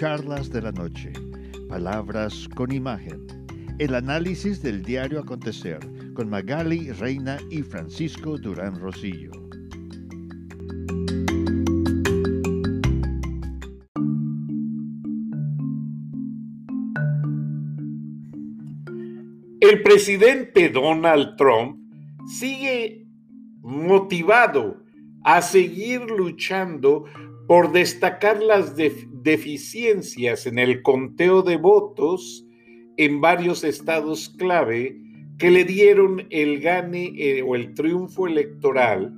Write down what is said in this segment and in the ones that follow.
Charlas de la Noche, Palabras con Imagen, el análisis del diario acontecer con Magali Reina y Francisco Durán Rosillo. El presidente Donald Trump sigue motivado a seguir luchando por destacar las deficiencias en el conteo de votos en varios estados clave que le dieron el gane eh, o el triunfo electoral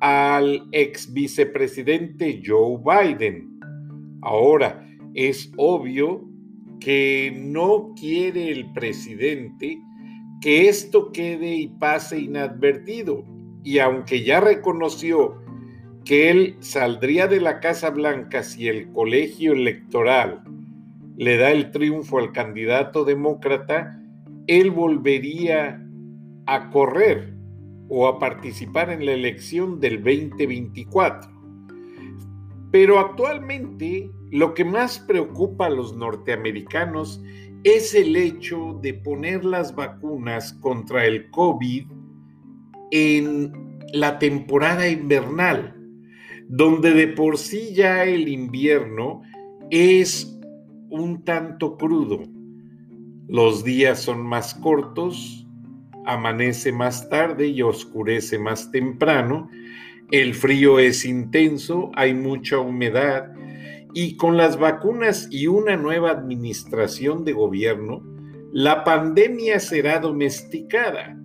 al ex vicepresidente Joe Biden. Ahora, es obvio que no quiere el presidente que esto quede y pase inadvertido. Y aunque ya reconoció que él saldría de la Casa Blanca si el colegio electoral le da el triunfo al candidato demócrata, él volvería a correr o a participar en la elección del 2024. Pero actualmente lo que más preocupa a los norteamericanos es el hecho de poner las vacunas contra el COVID en la temporada invernal, donde de por sí ya el invierno es un tanto crudo. Los días son más cortos, amanece más tarde y oscurece más temprano, el frío es intenso, hay mucha humedad y con las vacunas y una nueva administración de gobierno, la pandemia será domesticada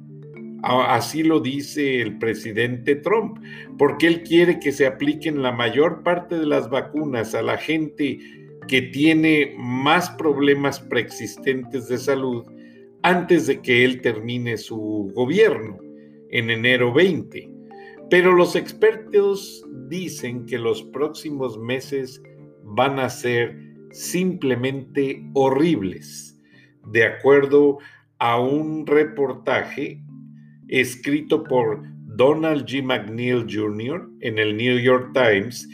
Así lo dice el presidente Trump, porque él quiere que se apliquen la mayor parte de las vacunas a la gente que tiene más problemas preexistentes de salud antes de que él termine su gobierno en enero 20. Pero los expertos dicen que los próximos meses van a ser simplemente horribles, de acuerdo a un reportaje escrito por Donald G. McNeil Jr. en el New York Times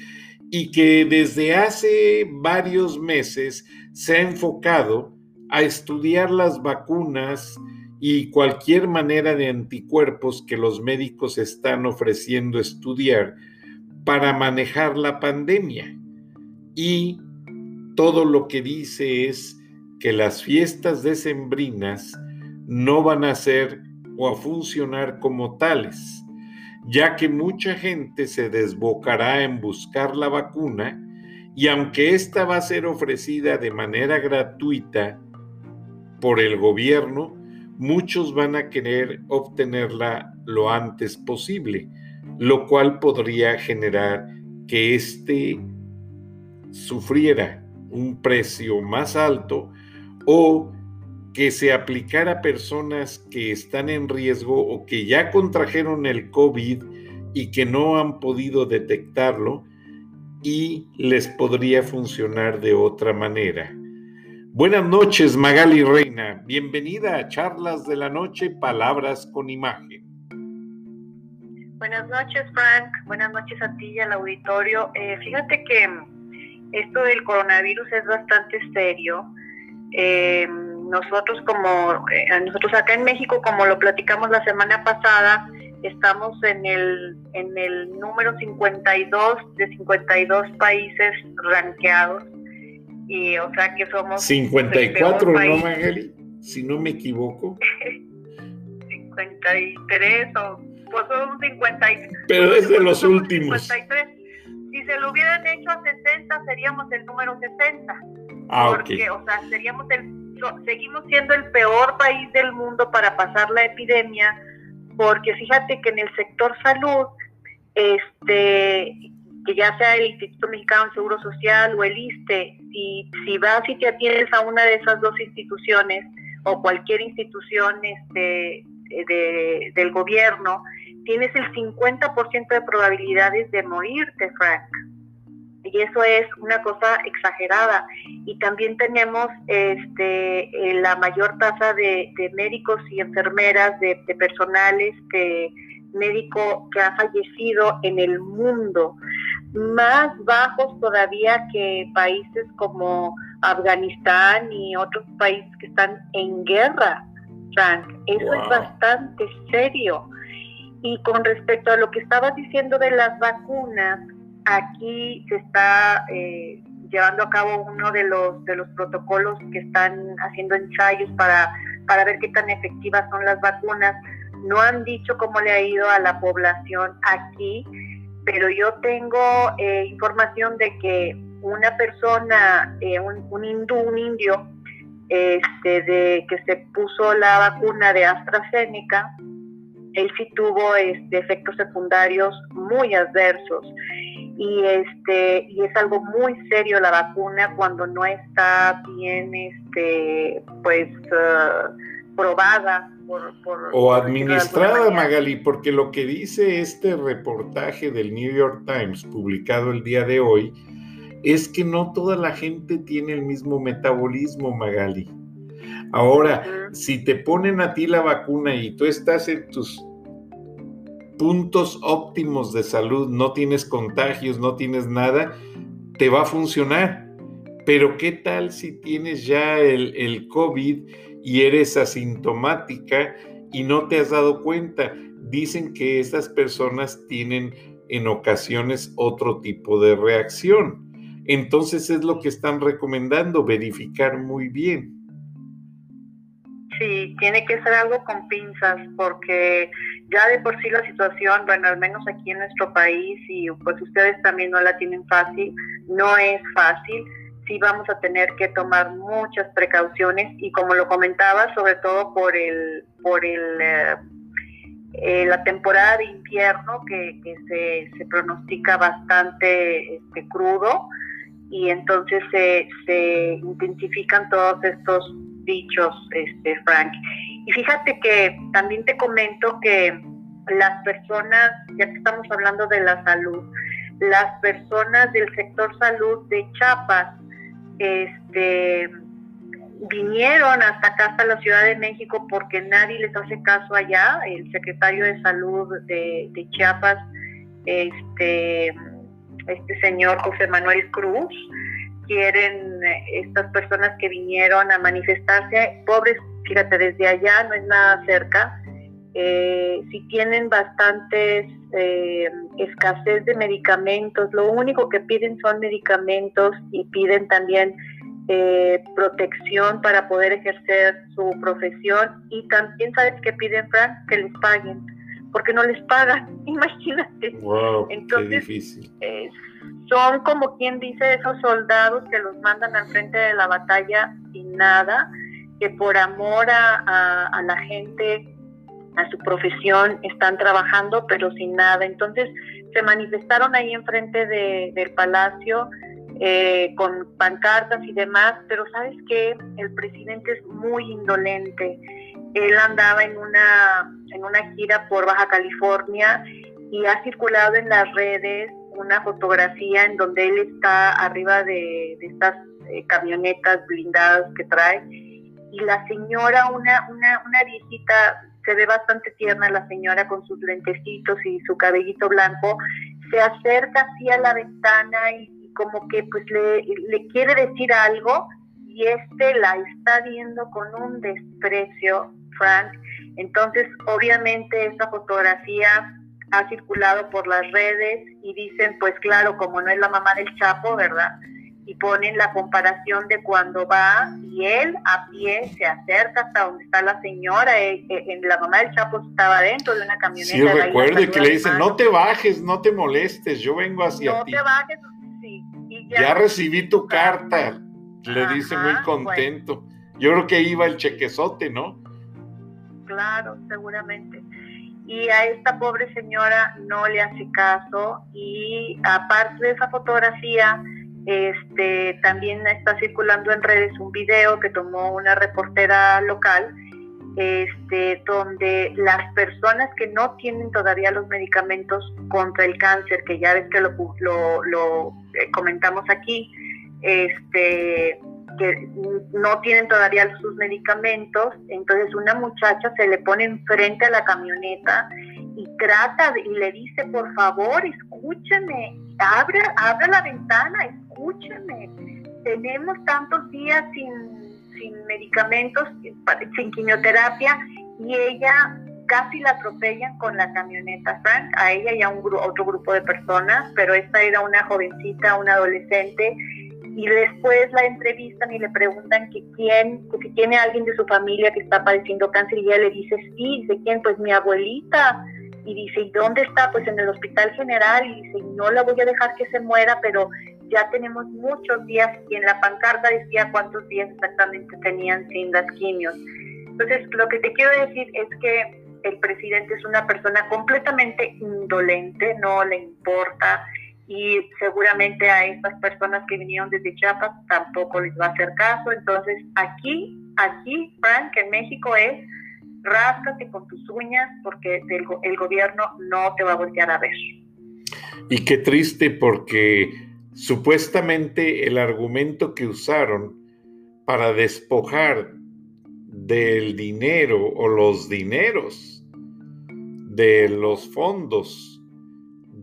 y que desde hace varios meses se ha enfocado a estudiar las vacunas y cualquier manera de anticuerpos que los médicos están ofreciendo estudiar para manejar la pandemia. Y todo lo que dice es que las fiestas decembrinas no van a ser o a funcionar como tales, ya que mucha gente se desbocará en buscar la vacuna y aunque esta va a ser ofrecida de manera gratuita por el gobierno, muchos van a querer obtenerla lo antes posible, lo cual podría generar que éste sufriera un precio más alto o que se aplicara a personas que están en riesgo o que ya contrajeron el COVID y que no han podido detectarlo y les podría funcionar de otra manera. Buenas noches, Magali Reina. Bienvenida a Charlas de la Noche, Palabras con Imagen. Buenas noches, Frank. Buenas noches a ti y al auditorio. Eh, fíjate que esto del coronavirus es bastante serio. Eh, nosotros como eh, nosotros acá en México como lo platicamos la semana pasada estamos en el en el número 52 de 52 países ranqueados y o sea que somos 54 no Magali si no me equivoco. 53 o pues son 50 pero es de los últimos. 53 si se lo hubieran hecho a 60 seríamos el número 60 ah, porque o sea seríamos el seguimos siendo el peor país del mundo para pasar la epidemia, porque fíjate que en el sector salud, este, que ya sea el Instituto Mexicano de Seguro Social o el ISTE, si, si vas y te atiendes a una de esas dos instituciones o cualquier institución este, de, del gobierno, tienes el 50% de probabilidades de morirte, Frank y eso es una cosa exagerada. Y también tenemos este, eh, la mayor tasa de, médicos y enfermeras, de, de médico que ha fallecido en el mundo. más bajos todavía que países como Afganistán y otros países que están en guerra, Frank. Eso es bastante serio. Y con respecto a lo que estabas diciendo de las vacunas, aquí se está eh, llevando a cabo uno de los de los protocolos que están haciendo ensayos para para ver qué tan efectivas son las vacunas. No han dicho cómo le ha ido a la población aquí, pero yo tengo eh, información de que una persona, eh, un, un, hindú, un indio, este, de que se puso la vacuna de AstraZeneca, él sí tuvo este, efectos secundarios muy adversos y este y es algo muy serio la vacuna cuando no está bien este pues uh, probada o administrada, Magali, porque lo que dice este reportaje del New York Times publicado el día de hoy es que no toda la gente tiene el mismo metabolismo, Magali. Ahora, si te ponen a ti la vacuna y tú estás en tus puntos óptimos de salud, no tienes contagios, no tienes nada, te va a funcionar. Pero ¿qué tal si tienes ya el, el COVID y eres asintomática y no te has dado cuenta. Dicen que estas personas tienen en ocasiones otro tipo de reacción. Entonces es lo que están recomendando, verificar muy bien. Sí, tiene que ser algo con pinzas porque ya de por sí la situación, bueno, al menos aquí en nuestro país y pues ustedes también no la tienen fácil, no es fácil. Sí vamos a tener que tomar muchas precauciones y como lo comentaba, sobre todo por el, por el, eh, eh, la temporada de invierno que, se, se, pronostica bastante este, crudo y entonces se, se intensifican todos estos dichos, este, Frank. Y fíjate que también te comento que las personas, ya que estamos hablando de la salud, las personas del sector salud de Chiapas este, vinieron hasta acá, hasta la Ciudad de México, porque nadie les hace caso allá. El secretario de Salud de, Chiapas, este, este señor José Manuel Cruz, quieren estas personas que vinieron a manifestarse, pobres, fíjate, desde allá no es nada cerca, eh, si tienen bastantes eh, escasez de medicamentos, lo único que piden son medicamentos y piden también eh, protección para poder ejercer su profesión y también sabes que piden Frank que les paguen porque no les pagan imagínate wow, entonces qué difícil. Son como quien dice esos soldados que los mandan al frente de la batalla sin nada que por amor a, a la gente a su profesión, están trabajando pero sin nada. Entonces se manifestaron ahí enfrente de, del palacio eh, con pancartas y demás, pero sabes que el presidente es muy indolente. Él andaba en una, en una gira por Baja California y ha circulado en las redes una fotografía en donde él está arriba de, estas eh, camionetas blindadas que trae y la señora, una, una, una viejita se ve bastante tierna la señora con sus lentecitos y su cabellito blanco, se acerca así a la ventana y, como que pues le, le, quiere decir algo y este la está viendo con un desprecio, Frank. Entonces, obviamente esta fotografía ha circulado por las redes y dicen, pues claro, como no es la mamá del Chapo, ¿verdad? y ponen la comparación de cuando va y él a pie se acerca hasta donde está la señora, eh, eh, en la mamá del Chapo estaba dentro de una camioneta. Sí, recuerdo y que le dicen, no te bajes, no te molestes, yo vengo hacia ti. No te bajes, sí. ya, recibí tu carta, le dice muy contento. Yo creo que iba el chequezote, ¿no? Claro, seguramente. Y a esta pobre señora no le hace caso y aparte de esa fotografía, este, también está circulando en redes un video que tomó una reportera local, este, donde las personas que no tienen todavía los medicamentos contra el cáncer, que ya ves que lo, lo, eh, comentamos aquí, este, que no tienen todavía sus medicamentos, entonces una muchacha se le pone enfrente a la camioneta y trata y le dice, por favor, escúcheme, abre, abre la ventana, escúcheme. Tenemos tantos días sin, sin medicamentos, sin quimioterapia, y ella casi la atropellan con la camioneta Frank, a ella y a un otro grupo de personas, pero esta era una jovencita, una adolescente, y después la entrevistan y le preguntan que quién, que tiene alguien de su familia que está padeciendo cáncer, y ella le dice, sí, dice, ¿quién? Pues mi abuelita, y dice, ¿y dónde está? Pues en el hospital general, y dice, no la voy a dejar que se muera, pero ya tenemos muchos días, y en la pancarta decía cuántos días exactamente tenían sin las quimios. Entonces, lo que te quiero decir es que el presidente es una persona completamente indolente, no le importa y seguramente a estas personas que vinieron desde Chiapas tampoco les va a hacer caso. Entonces aquí, aquí, Frank, en México es ráscate con tus uñas porque el, el gobierno no te va a voltear a ver. Y qué triste porque supuestamente el argumento que usaron para despojar del dinero o los dineros de los fondos,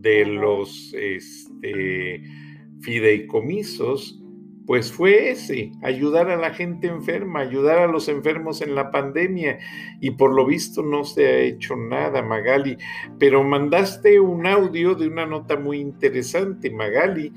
de los este, fideicomisos, pues fue ese, ayudar a la gente enferma, ayudar a los enfermos en la pandemia. Y por lo visto no se ha hecho nada, Magali. Pero mandaste un audio de una nota muy interesante, Magali,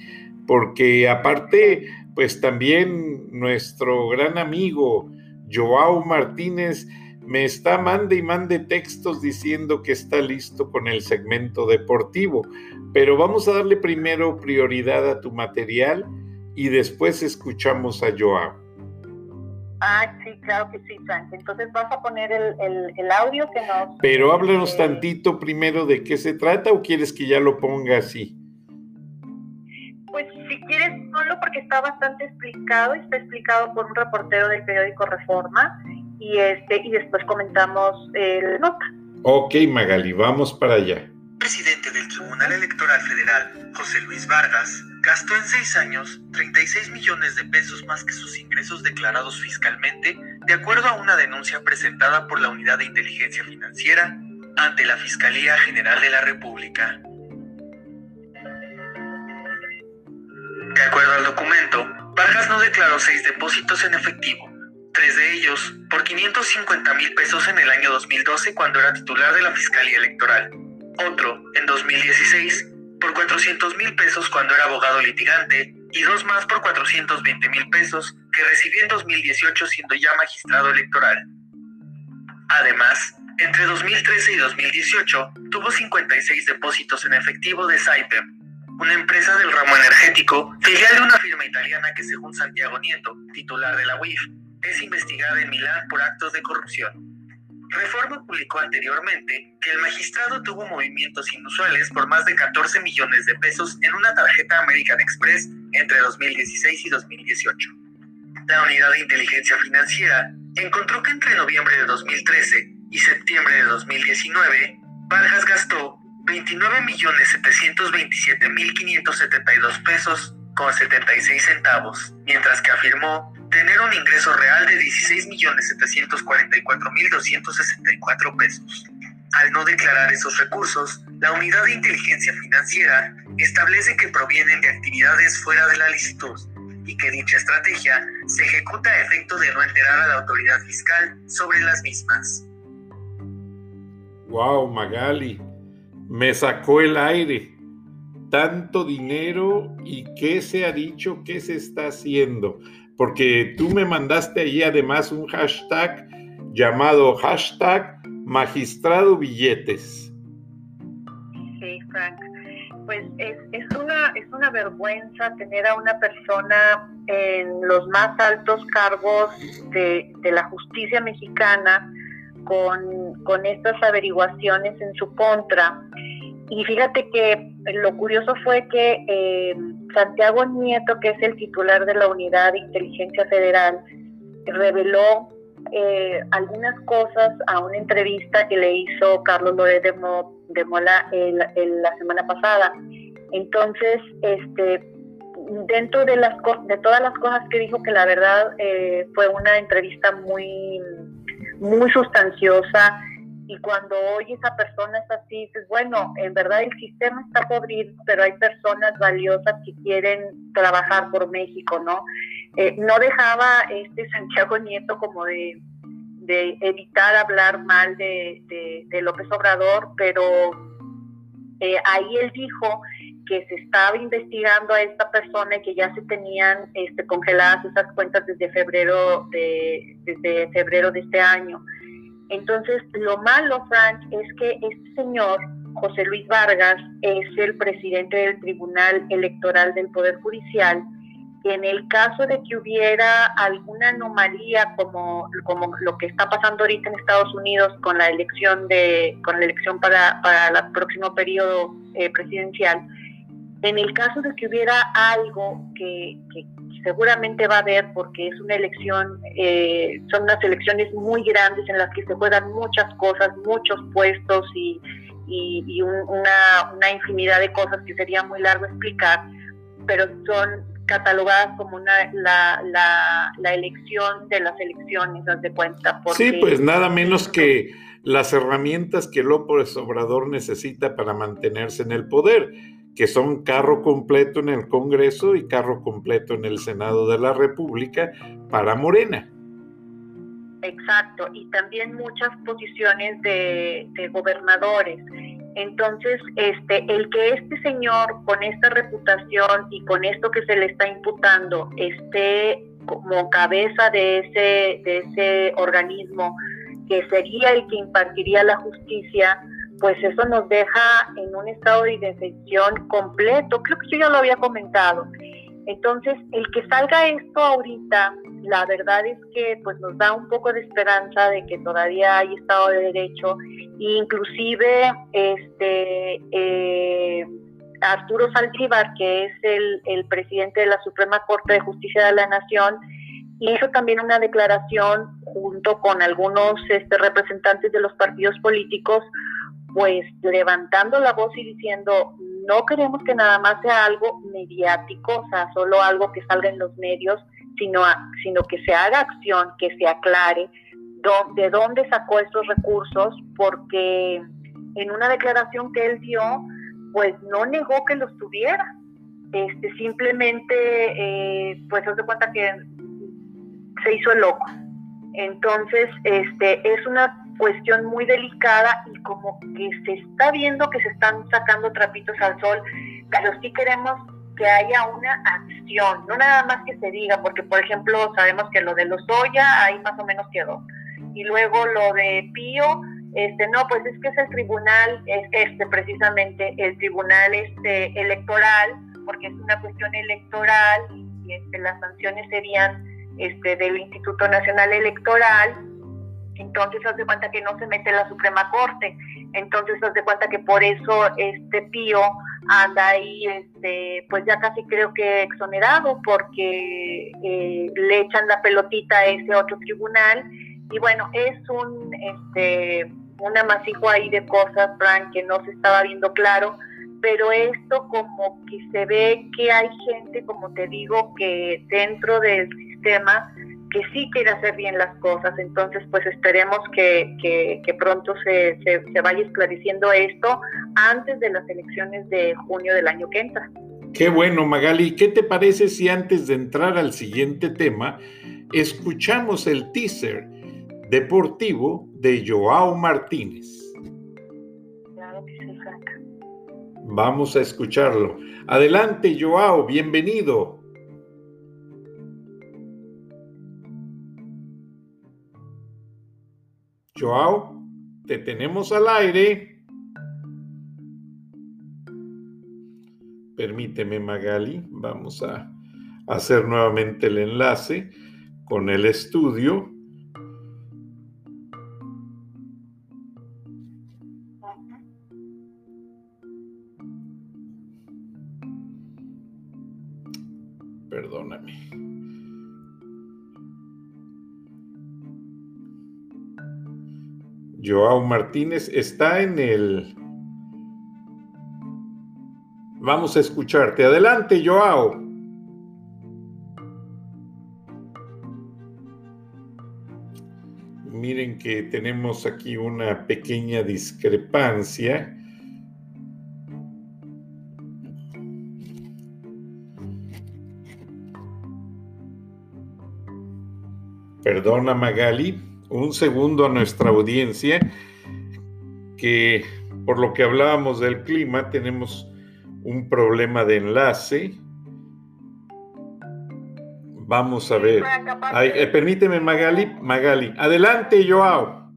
porque aparte, pues también nuestro gran amigo Joao Martínez me está mande y mande textos diciendo que está listo con el segmento deportivo, pero vamos a darle primero prioridad a tu material y después escuchamos a Joao. Ah, sí, claro que sí, Frank. Entonces vas a poner el, audio que nos... Pero háblanos eh, tantito primero de qué se trata o quieres que ya lo ponga así. Pues si quieres, solo porque está bastante explicado, está explicado por un reportero del periódico Reforma y, este, y después comentamos el nota. Ok, Magali, vamos para allá. El presidente del Tribunal Electoral Federal, José Luis Vargas, gastó en seis años 36 millones de pesos más que sus ingresos declarados fiscalmente, de acuerdo a una denuncia presentada por la Unidad de Inteligencia Financiera ante la Fiscalía General de la República. De acuerdo al documento, Vargas no declaró seis depósitos en efectivo, tres de ellos por 550 mil pesos en el año 2012 cuando era titular de la Fiscalía Electoral, otro en 2016 por 400 mil pesos cuando era abogado litigante y dos más por 420 mil pesos que recibió en 2018 siendo ya magistrado electoral. Además, entre 2013 y 2018 tuvo 56 depósitos en efectivo de Saipem, una empresa del ramo energético, filial de una firma italiana que según Santiago Nieto, titular de la UIF, es investigada en Milán por actos de corrupción. Reforma publicó anteriormente que el magistrado tuvo movimientos inusuales por más de 14 millones de pesos en una tarjeta American Express entre 2016 y 2018. La Unidad de Inteligencia Financiera encontró que entre noviembre de 2013 y septiembre de 2019, Vargas gastó 29.727.572 pesos con 76 centavos, mientras que afirmó tener un ingreso real de 16.744.264 pesos. Al no declarar esos recursos, la Unidad de Inteligencia Financiera establece que provienen de actividades fuera de la licitud y que dicha estrategia se ejecuta a efecto de no enterar a la autoridad fiscal sobre las mismas. Wow, Magali, me sacó el aire. Tanto dinero y qué se ha dicho, qué se está haciendo porque tú me mandaste ahí además un hashtag llamado hashtag magistrado billetes. Sí, Frank. Pues es, es, una, es una vergüenza tener a una persona en los más altos cargos de, de la justicia mexicana con, con estas averiguaciones en su contra y fíjate que lo curioso fue que eh, Santiago Nieto, que es el titular de la Unidad de Inteligencia Federal, reveló eh, algunas cosas a una entrevista que le hizo Carlos Loret de, Mola la semana pasada. Entonces, este, dentro de, las, de todas las cosas que dijo, que la verdad eh, fue una entrevista muy, muy sustanciosa, y cuando oyes a personas así, dices, bueno, en verdad el sistema está podrido, pero hay personas valiosas que quieren trabajar por México, ¿no? Eh, no dejaba este Santiago Nieto como de, evitar hablar mal de, López Obrador, pero eh, ahí él dijo que se estaba investigando a esta persona y que ya se tenían este, congeladas esas cuentas desde febrero de, desde febrero de este año. Entonces, lo malo, Frank, es que este señor, José Luis Vargas, es el presidente del Tribunal Electoral del Poder Judicial. Y en el caso de que hubiera alguna anomalía como, como lo que está pasando ahorita en Estados Unidos con la elección de con la elección para, para el próximo periodo eh, presidencial, en el caso de que hubiera algo que, seguramente va a haber, porque es una elección, eh, son unas elecciones muy grandes en las que se juegan muchas cosas, muchos puestos y, una, una, infinidad de cosas que sería muy largo explicar, pero son catalogadas como una, la, la, elección de las elecciones, de cuenta. sí, pues nada menos que las herramientas que López Obrador necesita para mantenerse en el poder que son carro completo en el Congreso y carro completo en el Senado de la República para Morena. Exacto, y también muchas posiciones de, gobernadores. Entonces, este, el que este señor con esta reputación y con esto que se le está imputando esté como cabeza de ese, de ese organismo que sería el que impartiría la justicia, pues eso nos deja en un estado de indefensión completo. Creo que yo ya lo había comentado. Entonces, el que salga esto ahorita, la verdad es que pues nos da un poco de esperanza de que todavía hay Estado de Derecho e inclusive este eh, Arturo Saldívar, que es el, el presidente de la Suprema Corte de Justicia de la Nación, hizo también una declaración junto con algunos este, representantes de los partidos políticos pues levantando la voz y diciendo, no queremos que nada más sea algo mediático, o sea, solo algo que salga en los medios, sino, sino que se haga acción, que se aclare de dónde sacó estos recursos, porque en una declaración que él dio, pues no negó que los tuviera. Este, simplemente, eh, pues hace cuenta que se hizo loco. Entonces, este, es una cuestión muy delicada y como que se está viendo que se están sacando trapitos al sol, pero sí queremos que haya una acción, no nada más que se diga, porque por ejemplo sabemos que lo de los Oya ahí más o menos quedó. Y luego lo de Pío, este no, pues es que es el tribunal, este precisamente, el tribunal este electoral, porque es una cuestión electoral y este, las sanciones serían este del Instituto Nacional Electoral entonces haz de cuenta que no se mete la Suprema Corte, entonces haz de cuenta que por eso este Pío anda ahí, este, pues ya casi creo que exonerado, porque eh, le echan la pelotita a ese otro tribunal, y bueno, es un, este, un amasijo ahí de cosas, Frank, que no se estaba viendo claro, pero esto como que se ve que hay gente, como te digo, que dentro del sistema que sí quiere hacer bien las cosas. Entonces, pues esperemos que, pronto se, se, vaya esclareciendo esto antes de las elecciones de junio del año que entra. Qué bueno, Magali. ¿Qué te parece si antes de entrar al siguiente tema, escuchamos el teaser deportivo de Joao Martínez? Claro que sí, Franca. Vamos a escucharlo. Adelante, Joao, bienvenido. Joao, te tenemos al aire. Permíteme, Magali, vamos a hacer nuevamente el enlace con el estudio. Joao Martínez está en el... Vamos a escucharte. Adelante, Joao. miren que tenemos aquí una pequeña discrepancia. Perdona Magali, un segundo a nuestra audiencia, que por lo que hablábamos del clima tenemos un problema de enlace. Vamos a ver. Eh, permíteme, Magali. Magali. Adelante, Joao.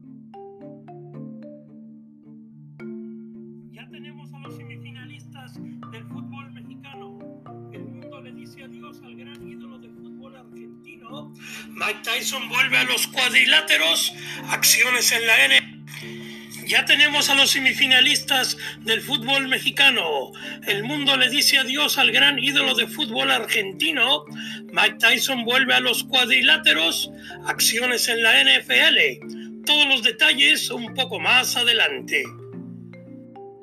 Ya tenemos a los semifinalistas del fútbol mexicano. El mundo le dice adiós al gran ídolo del fútbol argentino. Mike Tyson vuelve a los cuadriláteros. Acciones en la N. Ya tenemos a los semifinalistas del fútbol mexicano. El mundo le dice adiós al gran ídolo de fútbol argentino. Mike Tyson vuelve a los cuadriláteros. Acciones en la NFL. Todos los detalles un poco más adelante.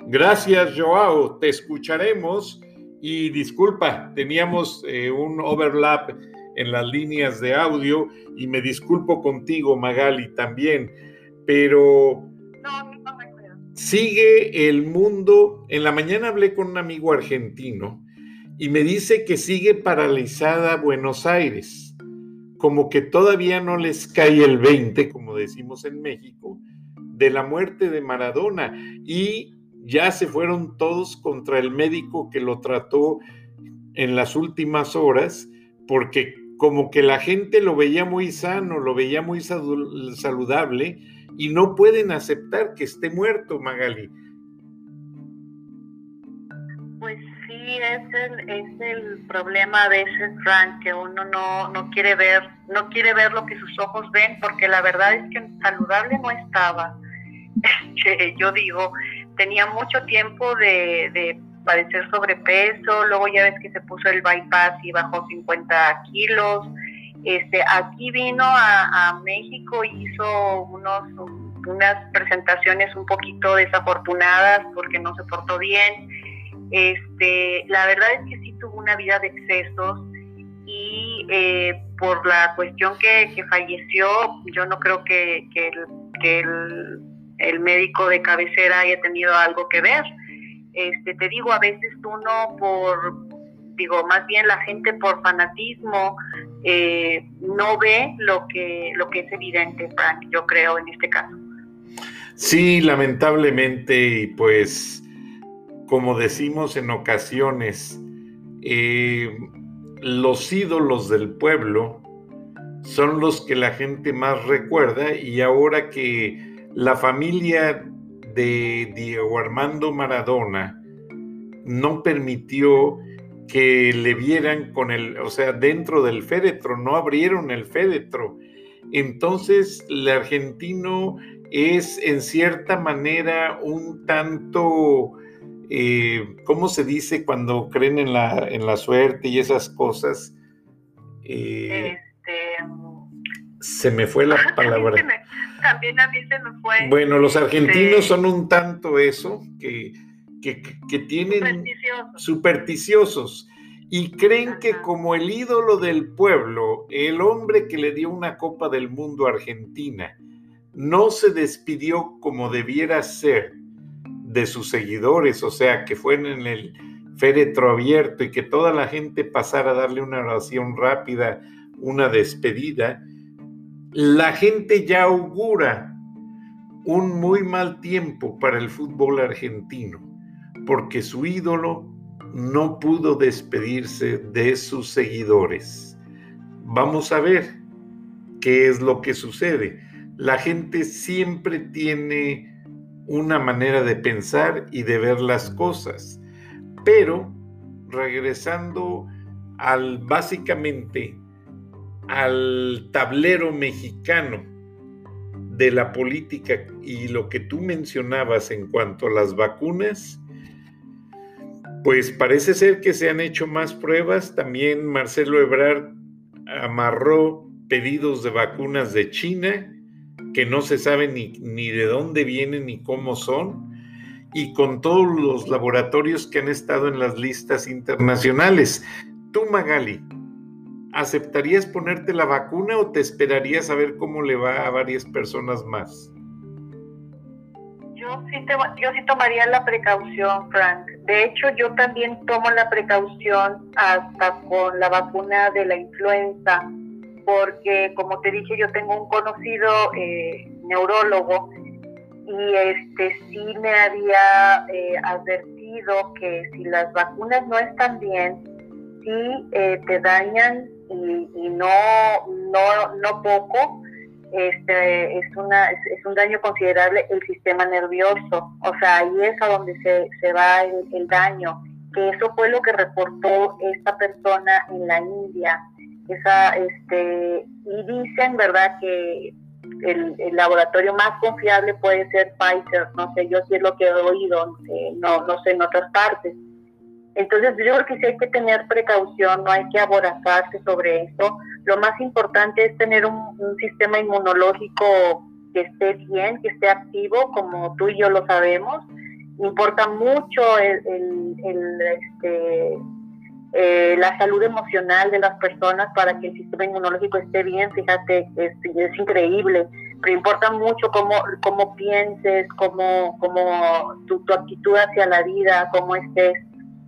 Gracias, Joao. Te escucharemos. Y disculpa, teníamos eh, un overlap en las líneas de audio y me disculpo contigo, Magali, también. Pero sigue el mundo. En la mañana hablé con un amigo argentino y me dice que sigue paralizada Buenos Aires, como que todavía no les cae el 20, como decimos en México, de la muerte de Maradona y ya se fueron todos contra el médico que lo trató en las últimas horas, porque como que la gente lo veía muy sano, lo veía muy saludable, y no pueden aceptar que esté muerto, Magali. Pues sí, es el, es el problema a veces, Frank, que uno no, no quiere ver, no quiere ver lo que sus ojos ven, porque la verdad es que saludable no estaba. yo digo, tenía mucho tiempo de padecer sobrepeso, luego ya ves que se puso el bypass y bajó 50 kilos, este, aquí vino a, México, hizo unos, unas presentaciones un poquito desafortunadas porque no se portó bien. Este, la verdad es que sí tuvo una vida de excesos y eh, por la cuestión que, falleció, yo no creo que, el, el, médico de cabecera haya tenido algo que ver. Este, te digo, a veces uno por, digo, más bien la gente por fanatismo eh, no ve lo que, lo que es evidente, Frank, yo creo en este caso. Sí, lamentablemente, pues, como decimos en ocasiones, eh, los ídolos del pueblo son los que la gente más recuerda y ahora que la familia de Diego Armando Maradona no permitió que le vieran con el, o sea, dentro del féretro, no abrieron el féretro. Entonces, el argentino es en cierta manera un tanto, eh, ¿cómo se dice cuando creen en la, en la suerte y esas cosas? Eh, este, se me fue la palabra. También a mí se me fue. Bueno, los argentinos son un tanto eso, que que, tienen supersticiosos. y creen que como el ídolo del pueblo, el hombre que le dio una Copa del Mundo a Argentina, no se despidió como debiera ser de sus seguidores, o sea, que fue en el féretro abierto y que toda la gente pasara a darle una oración rápida, una despedida, la gente ya augura un muy mal tiempo para el fútbol argentino porque su ídolo no pudo despedirse de sus seguidores. Vamos a ver qué es lo que sucede. La gente siempre tiene una manera de pensar y de ver las cosas, pero regresando al básicamente al tablero mexicano de la política y lo que tú mencionabas en cuanto a las vacunas, pues parece ser que se han hecho más pruebas. También Marcelo Ebrard amarró pedidos de vacunas de China que no se sabe ni, de dónde vienen ni cómo son, y con todos los laboratorios que han estado en las listas internacionales. Tú, Magali, ¿aceptarías ponerte la vacuna o te esperarías a ver cómo le va a varias personas más? Yo sí, yo sí tomaría la precaución, Frank. De hecho, yo también tomo la precaución hasta con la vacuna de la influenza, porque como te dije, yo tengo un conocido eh, neurólogo y este sí me había eh, advertido que si las vacunas no están bien, sí eh, te dañan y, no, no, no poco, este, es, una, es, un daño considerable el sistema nervioso. O sea, ahí es a donde se, se va el, el, daño. Que eso fue lo que reportó esta persona en la India. Esa, este, y dicen, ¿verdad?, que el, laboratorio más confiable puede ser Pfizer, no sé, yo sí es lo que he oído, no, no sé en otras partes. Entonces yo creo que sí hay que tener precaución, no hay que aborazarse sobre eso. Lo más importante es tener un, sistema inmunológico que esté bien, que esté activo, como tú y yo lo sabemos. Importa mucho el, este, eh, la salud emocional de las personas para que el sistema inmunológico esté bien, fíjate, es, increíble, pero importa mucho cómo, cómo pienses, cómo, cómo tu, actitud hacia la vida, cómo estés,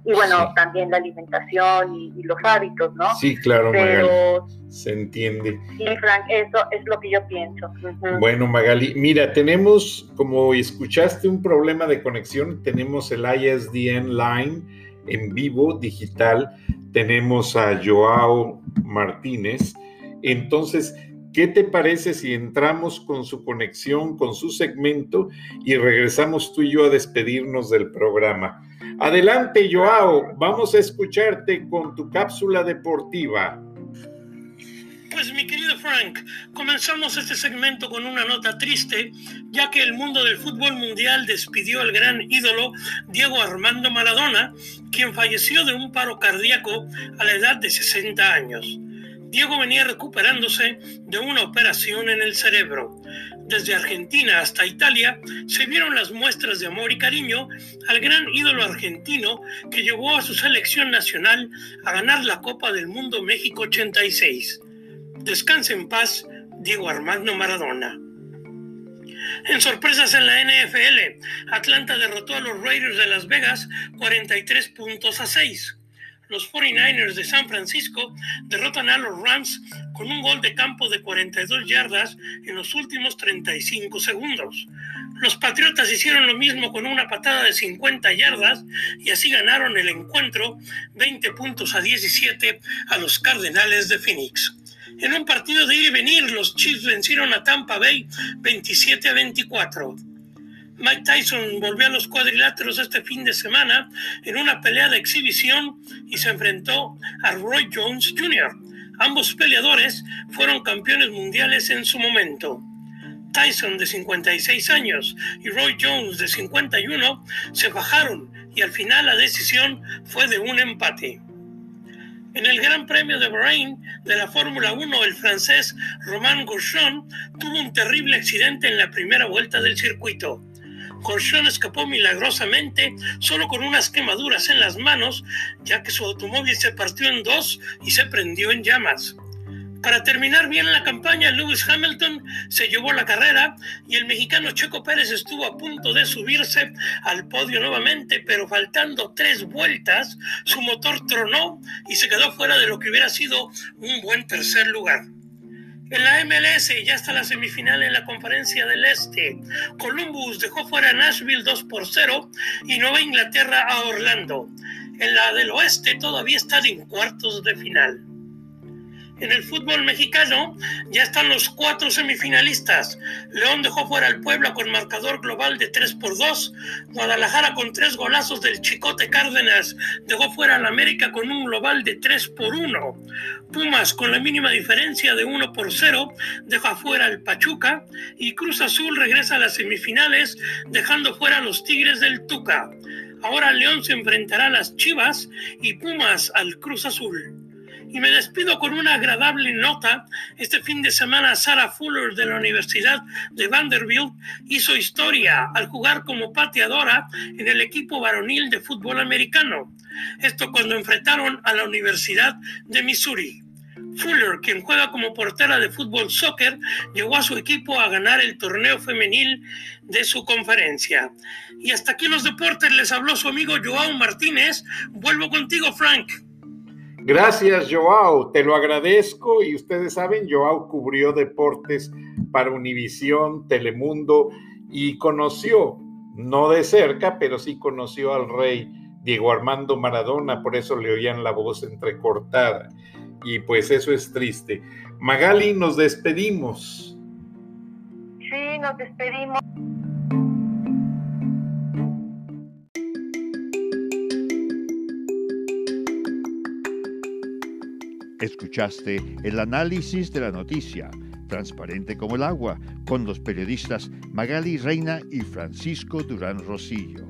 y bueno, también la alimentación y, los hábitos, ¿no? Sí, claro, pero, se entiende. Sí, Frank, eso es lo que yo pienso. Bueno, Magali, mira, tenemos, como escuchaste, un problema de conexión, tenemos el ISDN Line en vivo digital tenemos a Joao Martínez. Entonces, ¿qué te parece si entramos con su conexión, con su segmento y regresamos tú y yo a despedirnos del programa? Adelante, Joao, vamos a escucharte con tu cápsula deportiva. Pues mi querido Frank, comenzamos este segmento con una nota triste, ya que el mundo del fútbol mundial despidió al gran ídolo Diego Armando Maradona, quien falleció de un paro cardíaco a la edad de 60 años. Diego venía recuperándose de una operación en el cerebro. Desde Argentina hasta Italia se vieron las muestras de amor y cariño al gran ídolo argentino que llevó a su selección nacional a ganar la Copa del Mundo México 86. Descanse en paz, Diego Armando Maradona. En sorpresas en la NFL, Atlanta derrotó a los Raiders de Las Vegas 43 puntos a 6. Los 49ers de San Francisco derrotan a los Rams con un gol de campo de 42 yardas en los últimos 35 segundos. Los Patriotas hicieron lo mismo con una patada de 50 yardas y así ganaron el encuentro 20 puntos a 17 a los Cardenales de Phoenix. En un partido de ir y venir, los Chiefs vencieron a Tampa Bay 27 a 24. Mike Tyson volvió a los cuadriláteros este fin de semana en una pelea de exhibición y se enfrentó a Roy Jones Jr. Ambos peleadores fueron campeones mundiales en su momento. Tyson de 56 años y Roy Jones de 51 se bajaron y al final la decisión fue de un empate. En el Gran Premio de Bahrein de la Fórmula 1, el francés Romain Grosjean tuvo un terrible accidente en la primera vuelta del circuito. Grosjean escapó milagrosamente solo con unas quemaduras en las manos, ya que su automóvil se partió en dos y se prendió en llamas. Para terminar bien la campaña, Lewis Hamilton se llevó la carrera y el mexicano Checo Pérez estuvo a punto de subirse al podio nuevamente, pero faltando tres vueltas, su motor tronó y se quedó fuera de lo que hubiera sido un buen tercer lugar. En la MLS ya está la semifinal en la conferencia del Este. Columbus dejó fuera a Nashville 2 por 0 y Nueva Inglaterra a Orlando. En la del Oeste todavía están en cuartos de final. En el fútbol mexicano ya están los cuatro semifinalistas. León dejó fuera al Puebla con marcador global de 3 por 2. Guadalajara con tres golazos del Chicote Cárdenas dejó fuera al América con un global de 3 por 1. Pumas con la mínima diferencia de 1 por 0 deja fuera al Pachuca. Y Cruz Azul regresa a las semifinales dejando fuera a los Tigres del Tuca. Ahora León se enfrentará a las Chivas y Pumas al Cruz Azul. Y me despido con una agradable nota. Este fin de semana Sarah Fuller de la Universidad de Vanderbilt hizo historia al jugar como pateadora en el equipo varonil de fútbol americano. Esto cuando enfrentaron a la Universidad de Missouri. Fuller, quien juega como portera de fútbol soccer, llevó a su equipo a ganar el torneo femenil de su conferencia. Y hasta aquí los deportes les habló su amigo Joao Martínez. Vuelvo contigo, Frank. Gracias, Joao. Te lo agradezco. Y ustedes saben, Joao cubrió deportes para Univisión, Telemundo y conoció, no de cerca, pero sí conoció al rey Diego Armando Maradona, por eso le oían la voz entrecortada. Y pues eso es triste. Magali, nos despedimos. Sí, nos despedimos. Escuchaste el análisis de la noticia, transparente como el agua, con los periodistas Magali Reina y Francisco Durán Rosillo.